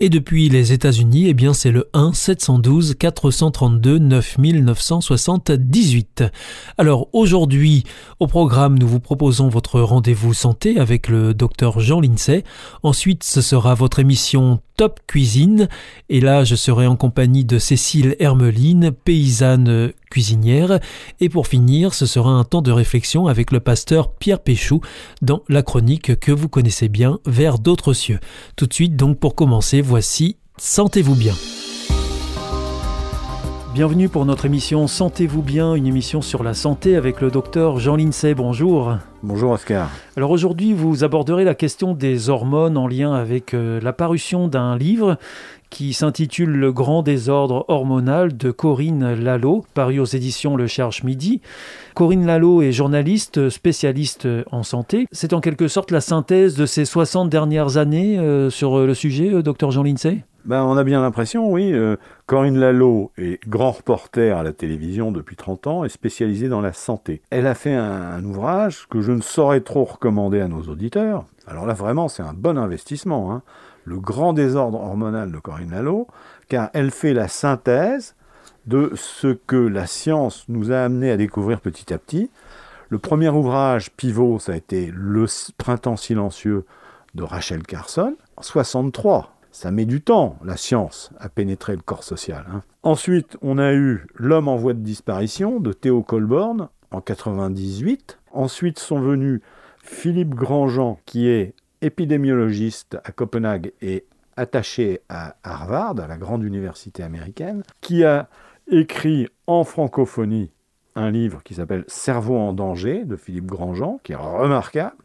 Et depuis les États-Unis, eh bien c'est le 1 712 432 9978. Alors aujourd'hui, au programme, nous vous proposons votre rendez-vous santé avec le docteur Jean Lincey. Ensuite, ce sera votre émission Top Cuisine. Et là, je serai en compagnie de Cécile Hermeline, paysanne cuisinière. Et pour finir, ce sera un temps de réflexion avec le pasteur Pierre Péchou dans la chronique que vous connaissez bien, Vers d'autres cieux. Tout de suite, donc pour commencer, voici Sentez-vous bien. Bienvenue pour notre émission Sentez-vous bien, une émission sur la santé avec le docteur Jean Lincey. Bonjour. Bonjour Oscar. Alors aujourd'hui, vous aborderez la question des hormones en lien avec euh, la parution d'un livre qui s'intitule Le grand désordre hormonal de Corinne Lalo, paru aux éditions Le Cherche Midi. Corinne Lalo est journaliste spécialiste en santé. C'est en quelque sorte la synthèse de ces 60 dernières années euh, sur le sujet, euh, docteur Jean Lincey ben, on a bien l'impression, oui. Euh, Corinne Lalo est grand reporter à la télévision depuis 30 ans et spécialisée dans la santé. Elle a fait un, ouvrage que je ne saurais trop recommander à nos auditeurs. Alors là, vraiment, c'est un bon investissement. Hein. Le grand désordre hormonal de Corinne Lalo, car elle fait la synthèse de ce que la science nous a amené à découvrir petit à petit. Le premier ouvrage pivot, ça a été Le printemps silencieux de Rachel Carson, en 63 ça met du temps, la science, à pénétrer le corps social. Hein. Ensuite, on a eu L'homme en voie de disparition de Théo Colborn en 98. Ensuite sont venus Philippe Grandjean, qui est épidémiologiste à Copenhague et attaché à Harvard, à la grande université américaine, qui a écrit en francophonie un livre qui s'appelle Cerveau en danger de Philippe Grandjean, qui est remarquable.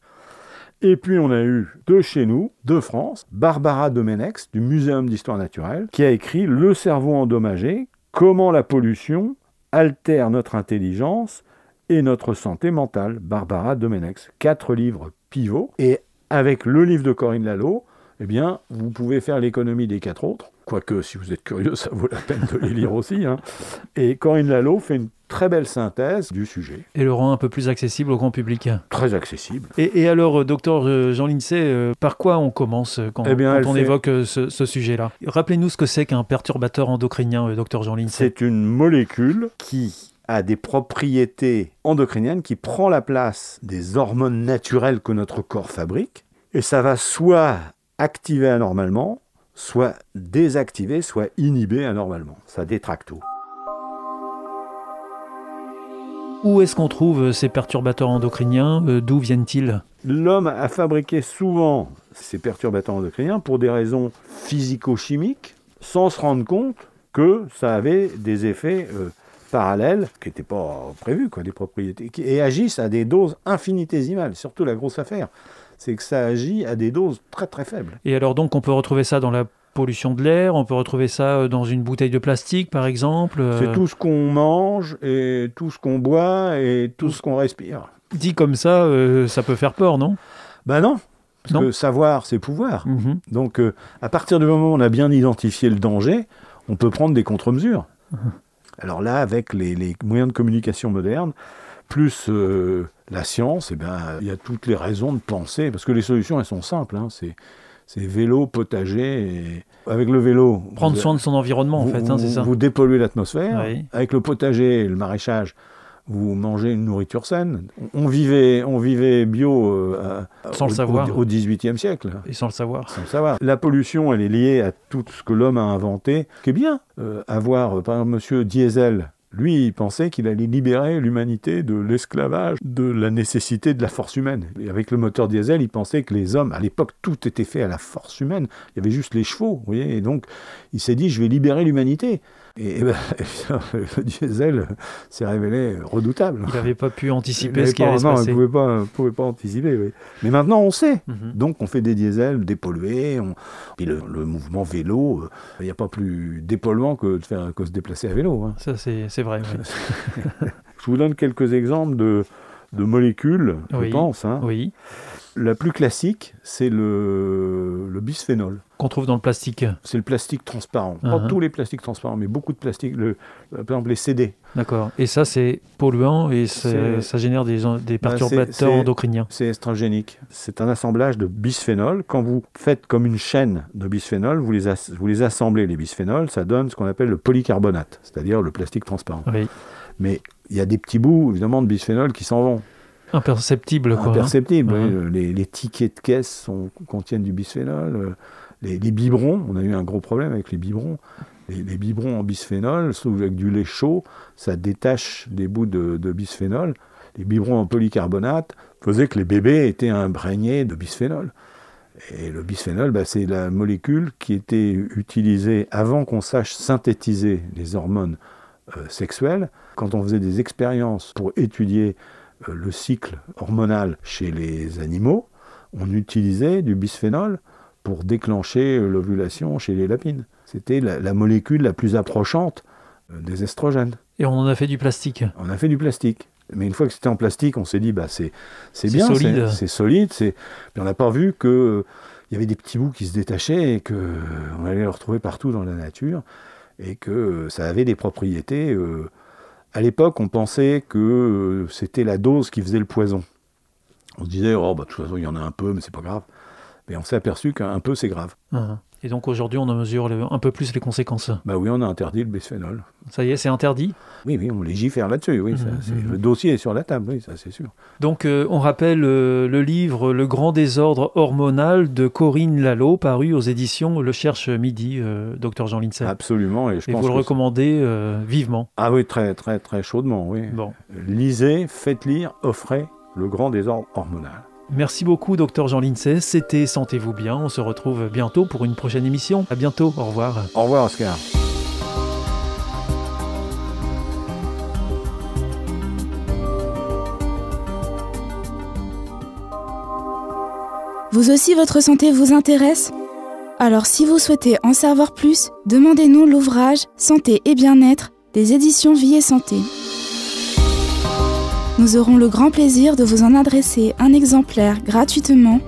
Et puis on a eu de chez nous, de France, Barbara Domenex du Muséum d'histoire naturelle, qui a écrit Le cerveau endommagé, comment la pollution altère notre intelligence et notre santé mentale. Barbara Domenex. Quatre livres pivots. Et avec le livre de Corinne Lalo, eh bien, vous pouvez faire l'économie des quatre autres. Quoique, si vous êtes curieux, ça vaut la peine de les lire aussi. Hein. Et Corinne Lalo fait une très belle synthèse du sujet. Et le rend un peu plus accessible au grand public. Très accessible. Et, alors, euh, docteur euh, Jean Lincey, euh, par quoi on commence quand, eh on évoque ce, sujet-là? Rappelez-nous ce que c'est qu'un perturbateur endocrinien, docteur Jean Lincey. C'est une molécule qui a des propriétés endocriniennes qui prend la place des hormones naturelles que notre corps fabrique. Et ça va soit activer anormalement, soit désactiver, soit inhiber anormalement. Ça détraque tout. Où est-ce qu'on trouve ces perturbateurs endocriniens? Euh, D'où viennent-ils? L'homme a fabriqué souvent ces perturbateurs endocriniens pour des raisons physico-chimiques, sans se rendre compte que ça avait des effets euh, parallèles qui n'étaient pas prévus, quoi, des propriétés, et agissent à des doses infinitésimales. Surtout la grosse affaire, c'est que ça agit à des doses très très faibles. Et alors donc on peut retrouver ça dans la pollution de l'air, on peut retrouver ça euh, dans une bouteille de plastique par exemple. Euh. C'est tout ce qu'on mange et tout ce qu'on boit et tout, ce qu'on respire. Dit comme ça, euh, ça peut faire peur, non? Ben non. Parce que savoir, c'est pouvoir. Mhm. Donc, à partir du moment où on a bien identifié le danger, on peut prendre des contre-mesures. Mhm. Alors là, avec les, moyens de communication modernes, plus la science, eh ben, il y a toutes les raisons de penser, parce que les solutions, elles sont simples. Hein, c'est c'est vélo, potager. Et avec le vélo. Prendre soin de son environnement, en fait, hein, c'est ça. Vous dépolluez l'atmosphère. Avec le potager et le maraîchage, vous mangez une nourriture saine. On vivait, on vivait bio euh, sans au, le savoir. au XVIIIe siècle. Et sans le savoir. Sans le savoir. La pollution, elle est liée à tout ce que l'homme a inventé, qui est bien. Euh, avoir, euh, par exemple, Monsieur Diesel, Lui, il pensait qu'il allait libérer l'humanité de l'esclavage, de la nécessité de la force humaine. Et avec le moteur diesel, il pensait que les hommes, à l'époque, tout était fait à la force humaine. Il y avait juste les chevaux, vous voyez. Et donc, il s'est dit, je vais libérer l'humanité. Et, ben, le diesel s'est révélé redoutable. Il n'avait pas pu anticiper ce qui allait se passer. Non, il ne pouvait pas, pouvait pas anticiper. Oui. Mais maintenant, on sait. Mhm. Donc, on fait des diesels dépollués. On... Puis le, mouvement vélo, euh, il n'y a pas plus dépolluant que de faire que se déplacer à vélo. Hein. Ça, c'est vrai. je vous donne quelques exemples de, de molécules, je pense. Hein. Oui. La plus classique, c'est le, le bisphénol. Qu'on trouve dans le plastique C'est le plastique transparent. Pas uh-huh. tous les plastiques transparents, mais beaucoup de plastiques. Le, par exemple, les CD. D'accord. Et ça, c'est polluant et ça génère des, des bah, perturbateurs endocriniens. C'est estrogénique. C'est un assemblage de bisphénol. Quand vous faites comme une chaîne de bisphénol, vous les, vous les assemblez, les bisphénols, ça donne ce qu'on appelle le polycarbonate, c'est-à-dire le plastique transparent. Oui. Mais il y a des petits bouts, évidemment, de bisphénol qui s'en vont. Imperceptible, quoi. Hein. Imperceptible, oui. les, tickets de caisse sont, contiennent du bisphénol. Euh, les, biberons, on a eu un gros problème avec les biberons. Les, biberons en bisphénol, avec du lait chaud, ça détache des bouts de, bisphénol. Les biberons en polycarbonate faisaient que les bébés étaient imprégnés de bisphénol. Et le bisphénol, bah, c'est la molécule qui était utilisée avant qu'on sache synthétiser les hormones euh, sexuelles. Quand on faisait des expériences pour étudier le cycle hormonal chez les animaux, on utilisait du bisphénol pour déclencher l'ovulation chez les lapines. C'était la, molécule la plus approchante euh, des estrogènes. Et on en a fait du plastique On a fait du plastique. Mais une fois que c'était en plastique, on s'est dit, bah, c'est, bien, solide. c'est, solide. C'est... on n'a pas vu qu'il euh, y avait des petits bouts qui se détachaient et qu'on allait les retrouver partout dans la nature et que ça avait des propriétés à l'époque, on pensait que euh, c'était la dose qui faisait le poison. On se disait, oh, bah, de toute façon, il y en a un peu, mais c'est pas grave. Mais on s'est aperçu qu'un peu, c'est grave. Ah. Et donc aujourd'hui, on en mesure un peu plus les conséquences. Bah oui, on a interdit le bisphénol. Ça y est, c'est interdit? Oui, oui, on légifère là-dessus. Oui, mmh, mmh. Le dossier est sur la table, oui, ça c'est sûr. Donc euh, on rappelle euh, le livre Le grand désordre hormonal de Corinne Lalo, paru aux éditions Le Cherche Midi, euh, docteur Jean Lindsay. Absolument. Et, je vous le recommandez vivement. Ah oui, très, très, très chaudement, oui. Bon. Lisez, faites lire, offrez Le grand désordre hormonal. Merci beaucoup, docteur Jean Lindsay. C'était Sentez-vous bien. On se retrouve bientôt pour une prochaine émission. À bientôt. Au revoir. Au revoir, Oscar. Vous aussi, votre santé vous intéresse? Alors, si vous souhaitez en savoir plus, demandez-nous l'ouvrage Santé et bien-être des éditions Vie et Santé. Nous aurons le grand plaisir de vous en adresser un exemplaire gratuitement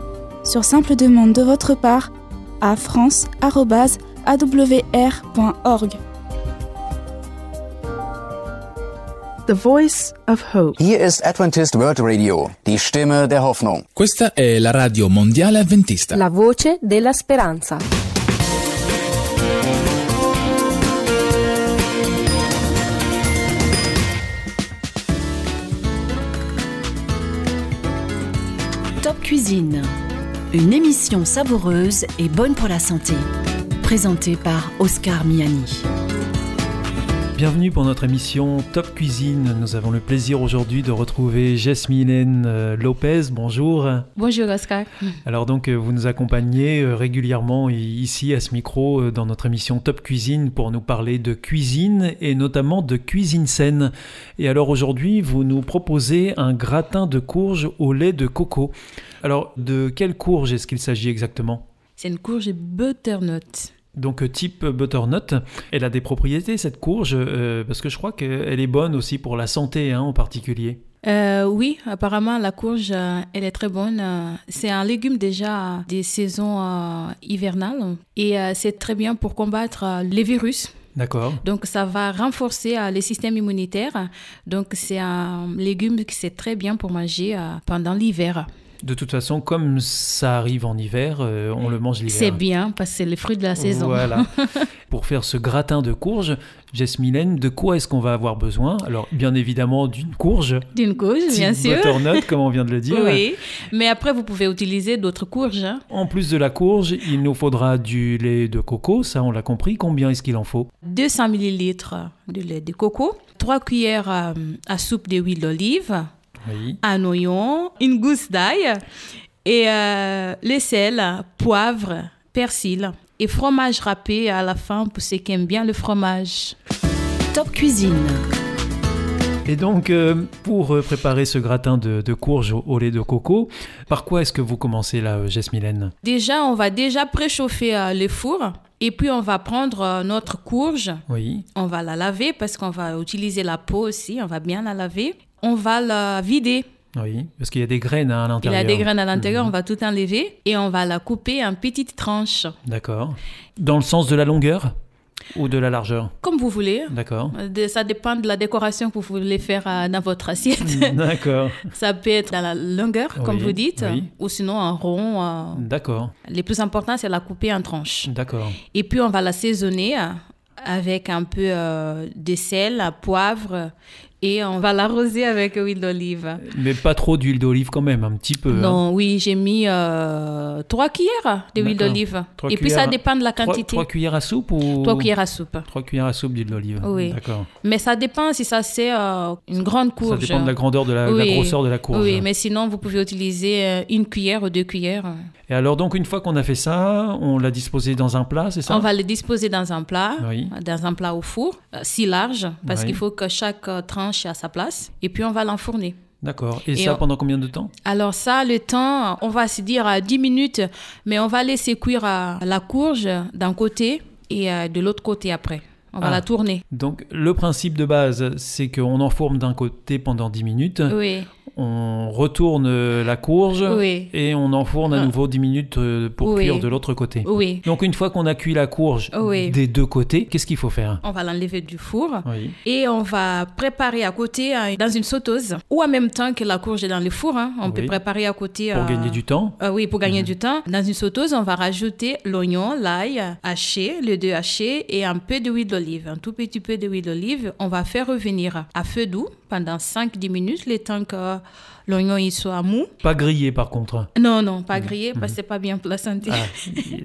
sur simple demande de votre part à france.awr.org. The Voice of Hope. Hier ist Adventist World Radio, die Stimme der Hoffnung. Questa è la radio mondiale adventista. La voce della speranza. Cuisine, une émission savoureuse et bonne pour la santé, présentée par Oscar Miani. Bienvenue pour notre émission Top Cuisine. Nous avons le plaisir aujourd'hui de retrouver Jasmine euh, Lopez. Bonjour. Bonjour Oscar. Alors donc euh, vous nous accompagnez euh, régulièrement ici à ce micro dans notre émission Top Cuisine pour nous parler de cuisine et notamment de cuisine saine. Et alors aujourd'hui vous nous proposez un gratin de courge au lait de coco. Alors de quelle courge est-ce qu'il s'agit exactement? C'est une courge butternut. Donc euh, type butternut, elle a des propriétés cette courge euh, parce que je crois qu'elle est bonne aussi pour la santé hein, en particulier. Euh, oui, apparemment la courge, elle est très bonne. C'est un légume déjà des saisons hivernales et c'est très bien pour combattre les virus. D'accord. Donc ça va renforcer le système immunitaire. Donc c'est un légume qui c'est très bien pour manger pendant l'hiver. De toute façon, comme ça arrive en hiver, euh, on le mange l'hiver. C'est bien parce que c'est le fruit de la saison. Voilà. Pour faire ce gratin de courge, Jess Mylène, de quoi est-ce qu'on va avoir besoin? Alors, bien évidemment, d'une courge. D'une courge, bien sûr. butternut, comme on vient de le dire. Oui, mais après vous pouvez utiliser d'autres courges. hein. En plus de la courge, il nous faudra du lait de coco, ça on l'a compris. Combien est-ce qu'il en faut? 200 ml de lait de coco, 3 cuillères à, à soupe d'huile d'olive, Oui. un oignon, une gousse d'ail et euh, le sel, poivre, persil et fromage râpé à la fin pour ceux qui aiment bien le fromage. Top Cuisine. Et donc, euh, pour euh, préparer ce gratin de, de courge au, au lait de coco, par quoi est-ce que vous commencez là, euh, Jess Mylène? Déjà, on va déjà préchauffer euh, le four et puis on va prendre euh, notre courge, Oui. on va la laver parce qu'on va utiliser la peau aussi, on va bien la laver. On va la vider. Oui, parce qu'il y a des graines à Il y l'intérieur. a des graines à l'intérieur, Mhm. on va tout enlever et on va la couper en petites tranches, D'accord. Dans le sens de la longueur ou de la largeur comme vous voulez. D'accord. Euh, Ça dépend de la décoration que vous voulez faire euh, dans votre assiette. D'accord. Ça peut être dans la longueur, comme vous dites, oui. ou sinon en rond. euh. D'accord. Le plus important, c'est la couper en tranches. D'accord. Et puis, on va l'assaisonner euh, avec un peu de sel, poivre, et on va l'arroser avec huile d'olive. Mais pas trop d'huile d'olive quand même, un petit peu. hein. Non, oui, j'ai mis euh, trois cuillères d'huile d'olive. Et puis, ça dépend de la quantité. trois cuillères à soupe ou Trois cuillères à soupe. Trois cuillères à soupe d'huile d'olive. Oui. D'accord. Mais ça dépend si ça c'est euh, une grande courge. Ça dépend de la grandeur de la, Oui. grosseur de la courge. Oui, mais sinon, vous pouvez utiliser euh, une cuillère ou deux cuillères. Et alors donc une fois qu'on a fait ça, on l'a disposé dans un plat, c'est ça? On va le disposer dans un plat, Oui. dans un plat au four, euh, si large, parce Oui. qu'il faut que chaque tranche à sa place. Et puis, on va l'enfourner. D'accord. Et, Et ça on- pendant combien de temps? Alors ça, le temps, on va se dire à 10 minutes, mais on va laisser cuire la courge d'un côté et euh, de l'autre côté après. On va Ah. la tourner. Donc le principe de base, c'est qu'on enfourne d'un côté pendant 10 minutes, Oui, on retourne euh, la courge Oui. et on enfourne à Ah. nouveau 10 minutes euh, pour Oui. cuire de l'autre côté. oui. Donc une fois qu'on a cuit la courge Oui. des deux côtés, qu'est-ce qu'il faut faire? On va l'enlever du four. Et on va préparer à côté euh, dans une sauteuse ou en même temps que la courge est dans le four. hein, on peut préparer à côté. Pour euh, gagner du temps euh, oui, pour gagner du temps. Dans une sauteuse, on va rajouter l'oignon, l'ail haché, les deux hachés et un peu d'huile d'olive. Un tout petit peu d'huile d'olive. On va faire revenir à feu doux pendant 5-10 minutes, le temps que l'oignon il soit mou. Pas grillé par contre. Non, non, pas grillé parce que c'est pas bien pour la santé. Ah,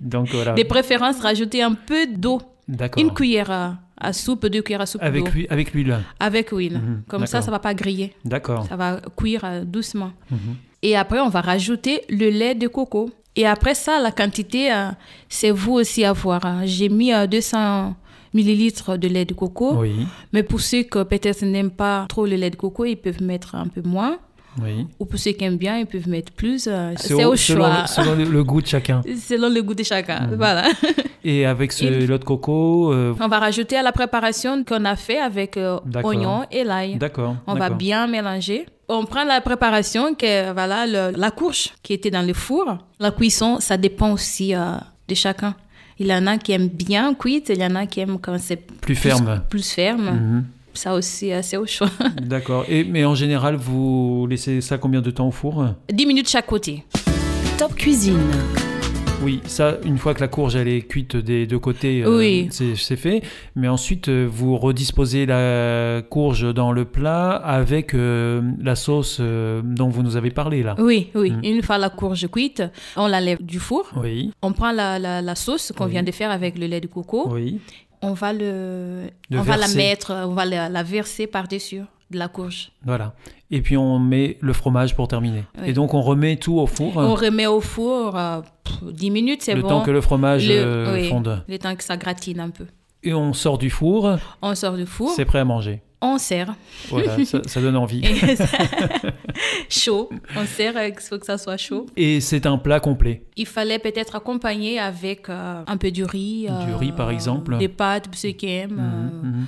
donc voilà. De préférence, rajouter un peu d'eau. D'accord. Une cuillère à, à soupe, deux cuillères à soupe Avec, d'eau. avec l'huile. Avec huile. Mhm, Comme ça, ça va pas griller. D'accord. Ça va cuire euh, doucement. Mhm. Et après, on va rajouter le lait de coco. Et après ça, la quantité, euh, c'est vous aussi à voir. hein. J'ai mis euh, 200 millilitres de lait de coco. Oui. Mais pour ceux qui peut-être n'aiment pas trop le lait de coco, ils peuvent mettre un peu moins. Oui. Ou pour ceux qui aiment bien, ils peuvent mettre plus. euh, C'est au, choix. selon le, goût de chacun. Selon le goût de chacun. Mhm. Voilà. Et avec ce Et- lait de coco, euh, On va rajouter à la préparation qu'on a fait avec euh, oignon et l'ail. d'accord. On va bien mélanger. On prend la préparation, que voilà, le- la courge qui était dans le four. La cuisson, ça dépend aussi euh, de chacun. Il y en a qui aiment bien cuite, il y en a qui aiment quand c'est Plus ferme. Plus ferme. Mhm. Ça aussi, euh, c'est au choix. D'accord. Et mais en général, vous laissez ça combien de temps au four? 10 minutes chaque côté. Top Cuisine. Oui, ça, une fois que la courge elle est cuite des deux côtés, euh, Oui. c'est c'est fait. Mais ensuite, euh, vous redisposez la courge dans le plat avec euh, la sauce euh, dont vous nous avez parlé là. Oui, oui. Mhm. Une fois la courge cuite, on la lève du four. Oui, On prend la, la- la sauce qu'on Oui. vient de faire avec le lait de coco. oui. On va le, Le on va la mettre, on va la, la verser par-dessus de la courge. Voilà. Et puis on met le fromage pour terminer. Oui. Et donc on remet tout au four. On remet au four euh, pff, 10 minutes, c'est le bon. temps que le fromage Le- euh, oui, fonde. Le temps que ça gratine un peu. Et on sort du four, On sort du four, c'est prêt à manger. on sert. Voilà, ça, ça donne envie. Ça- chaud. On sert, euh, il faut que ça soit chaud. Et c'est un plat complet. Il fallait peut-être accompagner avec euh, un peu du riz. Du riz, par exemple. Des pâtes, ceux qui aiment.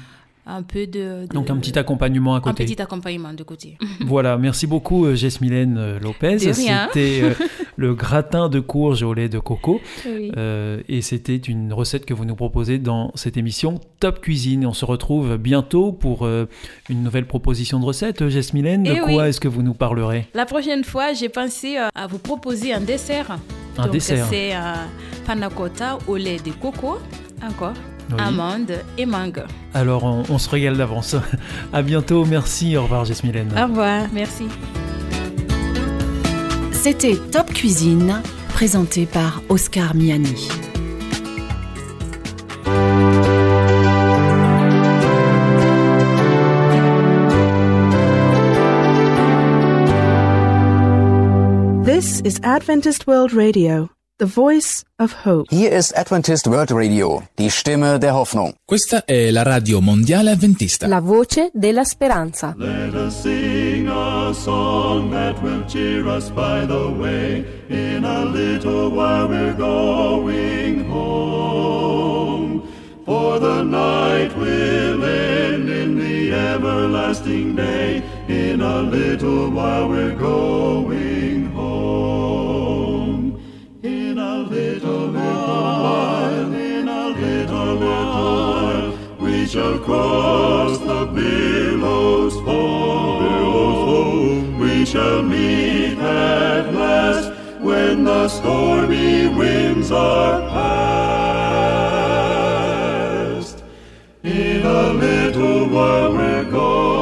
Un peu de, de- Donc un petit accompagnement à un côté. petit accompagnement de côté. Voilà, merci beaucoup euh, Jess Mylène euh, Lopez. C'était euh, le gratin de courge au lait de coco. Oui. Euh, et c'était une recette que vous nous proposez dans cette émission Top Cuisine. On se retrouve bientôt pour euh, une nouvelle proposition de recette. Jasmine, de Eh quoi oui. est-ce que vous nous parlerez? La prochaine fois, j'ai pensé à vous proposer un dessert. Un Donc, dessert. C'est panna cotta au lait de coco, encore, Oui. amandes et mangue. Alors on, on se régale d'avance. à bientôt, merci, au revoir Jasmine. Au revoir, merci. C'était Top Cuisine, présenté par Oscar Miani. This is Adventist World Radio, the voice of hope. Hier ist Adventist World Radio, die Stimme der Hoffnung. Questa è la radio mondiale adventista. La voce della speranza. Let us sing a song that will cheer us by the way. In a little while we're going home. For the night will end in the everlasting day. In a little while we're going home. Little, while, in a little, while, we shall cross the billows foam. We shall meet at last when the stormy winds are past. In a little while we're going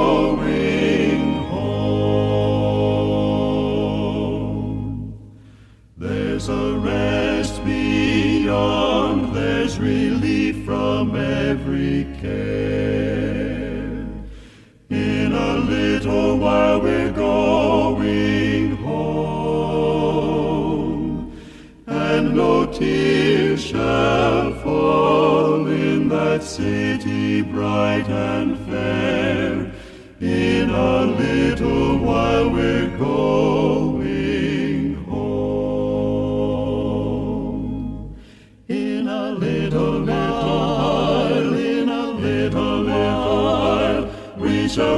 beyond, there's relief from every care. In a little while we're going home, and no tears shall fall in that city bright and fair. In a little while we're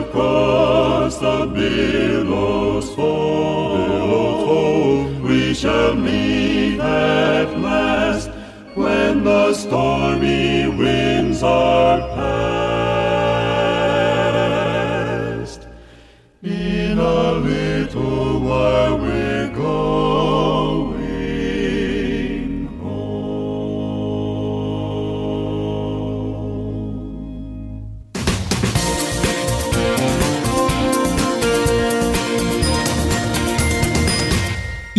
we shall cross the billows foam. Billows foam. We shall meet at last when the stormy winds are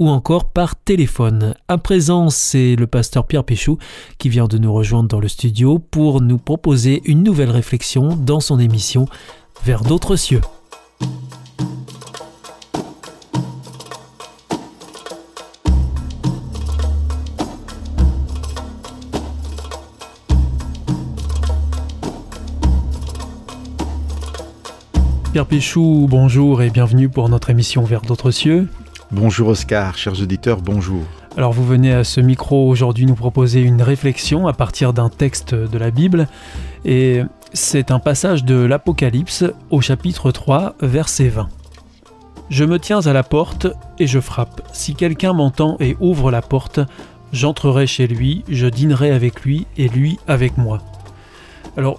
ou encore par téléphone. À présent, c'est le pasteur Pierre Péchou qui vient de nous rejoindre dans le studio pour nous proposer une nouvelle réflexion dans son émission Vers d'autres cieux. Pierre Péchou, bonjour et bienvenue pour notre émission Vers d'autres cieux. Bonjour Oscar, chers auditeurs, bonjour. Alors vous venez à ce micro aujourd'hui nous proposer une réflexion à partir d'un texte de la Bible et c'est un passage de l'Apocalypse au chapitre 3 verset 20. Je me tiens à la porte et je frappe. Si quelqu'un m'entend et ouvre la porte, j'entrerai chez lui, je dînerai avec lui et lui avec moi. Alors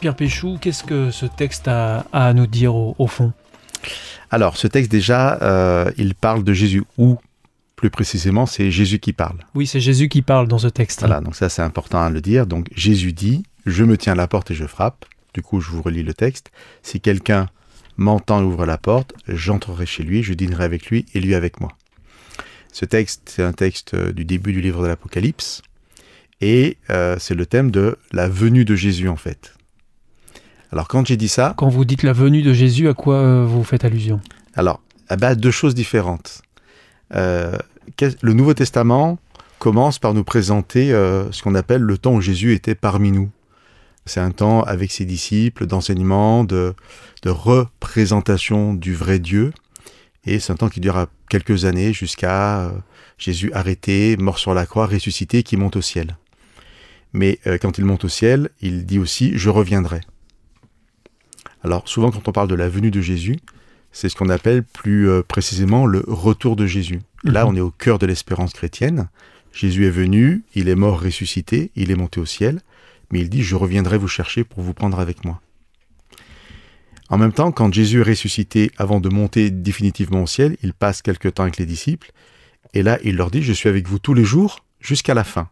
Pierre Péchou, qu'est-ce que ce texte a, à nous dire au, au fond? Alors, ce texte déjà, euh, il parle de Jésus, ou plus précisément, c'est Jésus qui parle. Oui, c'est Jésus qui parle dans ce texte. Voilà, donc ça c'est important à le dire. Donc Jésus dit, je me tiens à la porte et je frappe. Du coup, je vous relis le texte. Si quelqu'un m'entend et ouvre la porte, j'entrerai chez lui, je dînerai avec lui et lui avec moi. Ce texte, c'est un texte euh, du début du livre de l'Apocalypse, et euh, c'est le thème de la venue de Jésus en fait. Alors quand j'ai dit ça, Quand vous dites la venue de Jésus, à quoi euh, vous faites allusion? Alors, bah, deux choses différentes. Euh, le Nouveau Testament commence par nous présenter euh, ce qu'on appelle le temps où Jésus était parmi nous. C'est un temps avec ses disciples d'enseignement, de, de représentation du vrai Dieu. Et c'est un temps qui durera quelques années jusqu'à euh, Jésus arrêté, mort sur la croix, ressuscité, qui monte au ciel. Mais quand il monte au ciel, il dit aussi ⁇ Je reviendrai ⁇ Alors souvent quand on parle de la venue de Jésus, c'est ce qu'on appelle plus euh, précisément le retour de Jésus. Là, Mhm. on est au cœur de l'espérance chrétienne. Jésus est venu, il est mort, ressuscité, il est monté au ciel, mais il dit ⁇ Je reviendrai vous chercher pour vous prendre avec moi ⁇ En même temps, quand Jésus est ressuscité, avant de monter définitivement au ciel, il passe quelque temps avec les disciples, et là, il leur dit ⁇ Je suis avec vous tous les jours jusqu'à la fin ⁇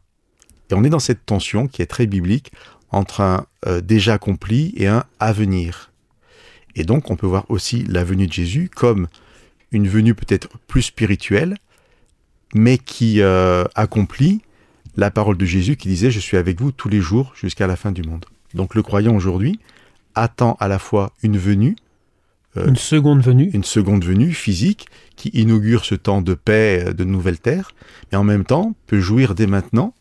Et on est dans cette tension qui est très biblique entre un euh, déjà accompli et un à venir. Et donc, on peut voir aussi la venue de Jésus comme une venue peut-être plus spirituelle, mais qui euh, accomplit la parole de Jésus qui disait ⁇ Je suis avec vous tous les jours jusqu'à la fin du monde ⁇ Donc le croyant aujourd'hui attend à la fois une venue, euh, Une seconde venue. une seconde venue physique qui inaugure ce temps de paix, euh, de nouvelle terre, mais en même temps peut jouir dès maintenant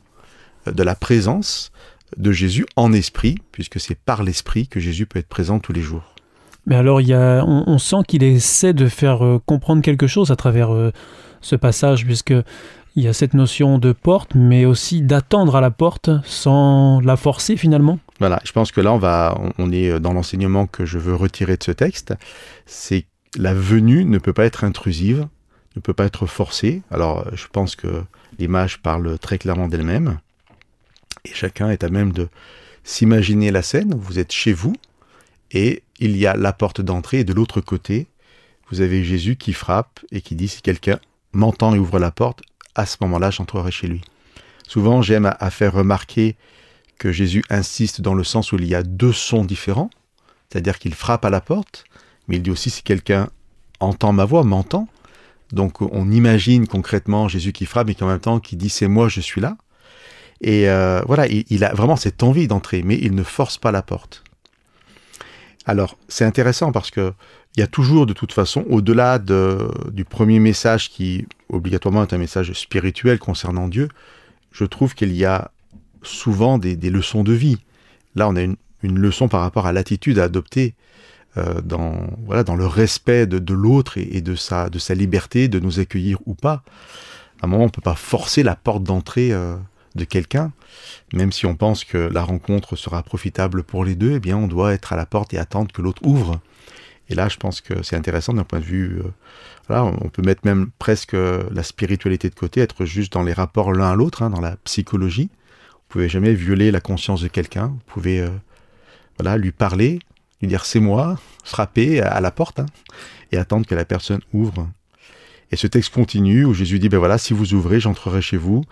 de la présence de Jésus en esprit, puisque c'est par l'esprit que Jésus peut être présent tous les jours. Mais alors, il y a, on, sent qu'il essaie de faire euh, comprendre quelque chose à travers euh, ce passage, puisque il y a cette notion de porte, mais aussi d'attendre à la porte sans la forcer finalement. Voilà, je pense que là, on, va, on- est dans l'enseignement que je veux retirer de ce texte. C'est la venue ne peut pas être intrusive, ne peut pas être forcée. Alors, je pense que l'image parle très clairement d'elle-même. Et chacun est à même de s'imaginer la scène. Vous êtes chez vous et il y a la porte d'entrée et de l'autre côté, vous avez Jésus qui frappe et qui dit si quelqu'un m'entend et ouvre la porte, à ce moment-là, j'entrerai chez lui. Souvent, j'aime à, faire remarquer que Jésus insiste dans le sens où il y a deux sons différents, c'est-à-dire qu'il frappe à la porte, mais il dit aussi si quelqu'un entend ma voix, m'entend. Donc on imagine concrètement Jésus qui frappe et qui en même temps qui dit c'est moi, je suis là. Et euh, voilà, il, il a vraiment cette envie d'entrer, mais il ne force pas la porte. Alors c'est intéressant parce que il y a toujours de toute façon, au-delà de- du premier message qui obligatoirement est un message spirituel concernant Dieu, je trouve qu'il y a souvent des, leçons de vie. Là, on a une, leçon par rapport à l'attitude à adopter euh, dans, voilà, dans le respect de, l'autre et, et de, sa, de sa liberté de nous accueillir ou pas. À un moment, on ne peut pas forcer la porte d'entrée euh, de quelqu'un. Même si on pense que la rencontre sera profitable pour les deux, eh bien, on doit être à la porte et attendre que l'autre ouvre. Et là, je pense que c'est intéressant d'un point de vue. euh, voilà, on peut mettre même presque la spiritualité de côté, être juste dans les rapports l'un à l'autre, hein, dans la psychologie. Vous pouvez jamais violer la conscience de quelqu'un. Vous pouvez euh, voilà, lui parler, lui dire c'est moi, frapper à la porte hein, et attendre que la personne ouvre. Et ce texte continue où Jésus dit ben voilà, si vous ouvrez, j'entrerai chez vous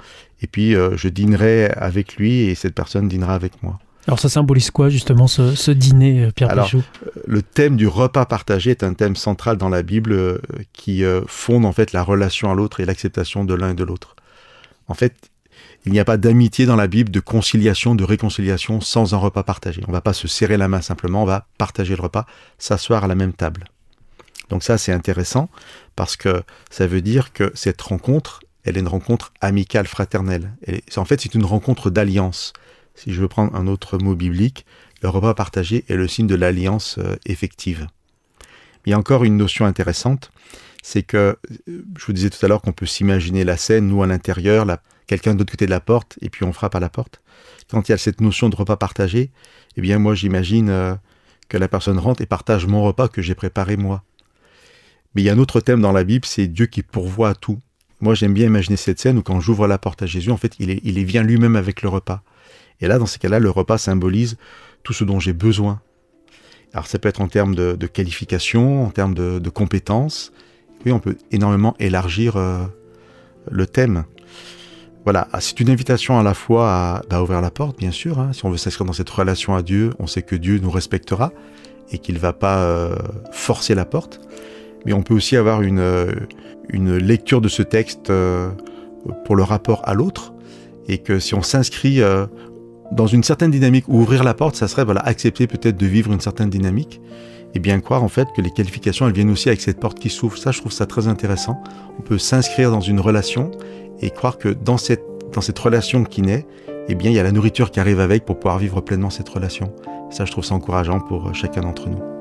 et puis euh, je dînerai avec lui et cette personne dînera avec moi. Alors ça symbolise quoi justement ce, ce dîner, euh, Pierre Alors, Péchou Le thème du repas partagé est un thème central dans la Bible euh, qui euh, fonde en fait la relation à l'autre et l'acceptation de l'un et de l'autre. En fait, il n'y a pas d'amitié dans la Bible, de conciliation, de réconciliation sans un repas partagé. On ne va pas se serrer la main simplement, on va partager le repas, s'asseoir à la même table. Donc ça, c'est intéressant parce que ça veut dire que cette rencontre, elle est une rencontre amicale, fraternelle. En fait, c'est une rencontre d'alliance. Si je veux prendre un autre mot biblique, le repas partagé est le signe de l'alliance euh, effective. Il y a encore une notion intéressante, c'est que, euh, je vous disais tout à l'heure qu'on peut s'imaginer la scène, nous à l'intérieur, quelqu'un de l'autre côté de la porte, et puis on frappe à la porte. Quand il y a cette notion de repas partagé, eh bien moi j'imagine euh, que la personne rentre et partage mon repas que j'ai préparé moi. Mais il y a un autre thème dans la Bible, c'est Dieu qui pourvoit à tout. Moi j'aime bien imaginer cette scène où quand j'ouvre la porte à Jésus, en fait il, est, il vient lui-même avec le repas. Et là, dans ces cas-là, le repas symbolise tout ce dont j'ai besoin. Alors ça peut être en termes de, qualification, en termes de, de compétences. Oui, on peut énormément élargir euh, le thème. Voilà, Ah, c'est une invitation à la fois à bah, ouvrir la porte, bien sûr. hein. Si on veut s'inscrire dans cette relation à Dieu, on sait que Dieu nous respectera et qu'il ne va pas euh, forcer la porte. Mais on peut aussi avoir une, euh, une lecture de ce texte euh, pour le rapport à l'autre. Et que si on s'inscrit euh, dans une certaine dynamique, ou ouvrir la porte, ça serait voilà, accepter peut-être de vivre une certaine dynamique, et bien croire en fait que les qualifications, elles viennent aussi avec cette porte qui s'ouvre. Ça, je trouve ça très intéressant. On peut s'inscrire dans une relation et croire que dans cette, dans cette relation qui naît, eh bien, il y a la nourriture qui arrive avec pour pouvoir vivre pleinement cette relation. Ça, je trouve ça encourageant pour chacun d'entre nous.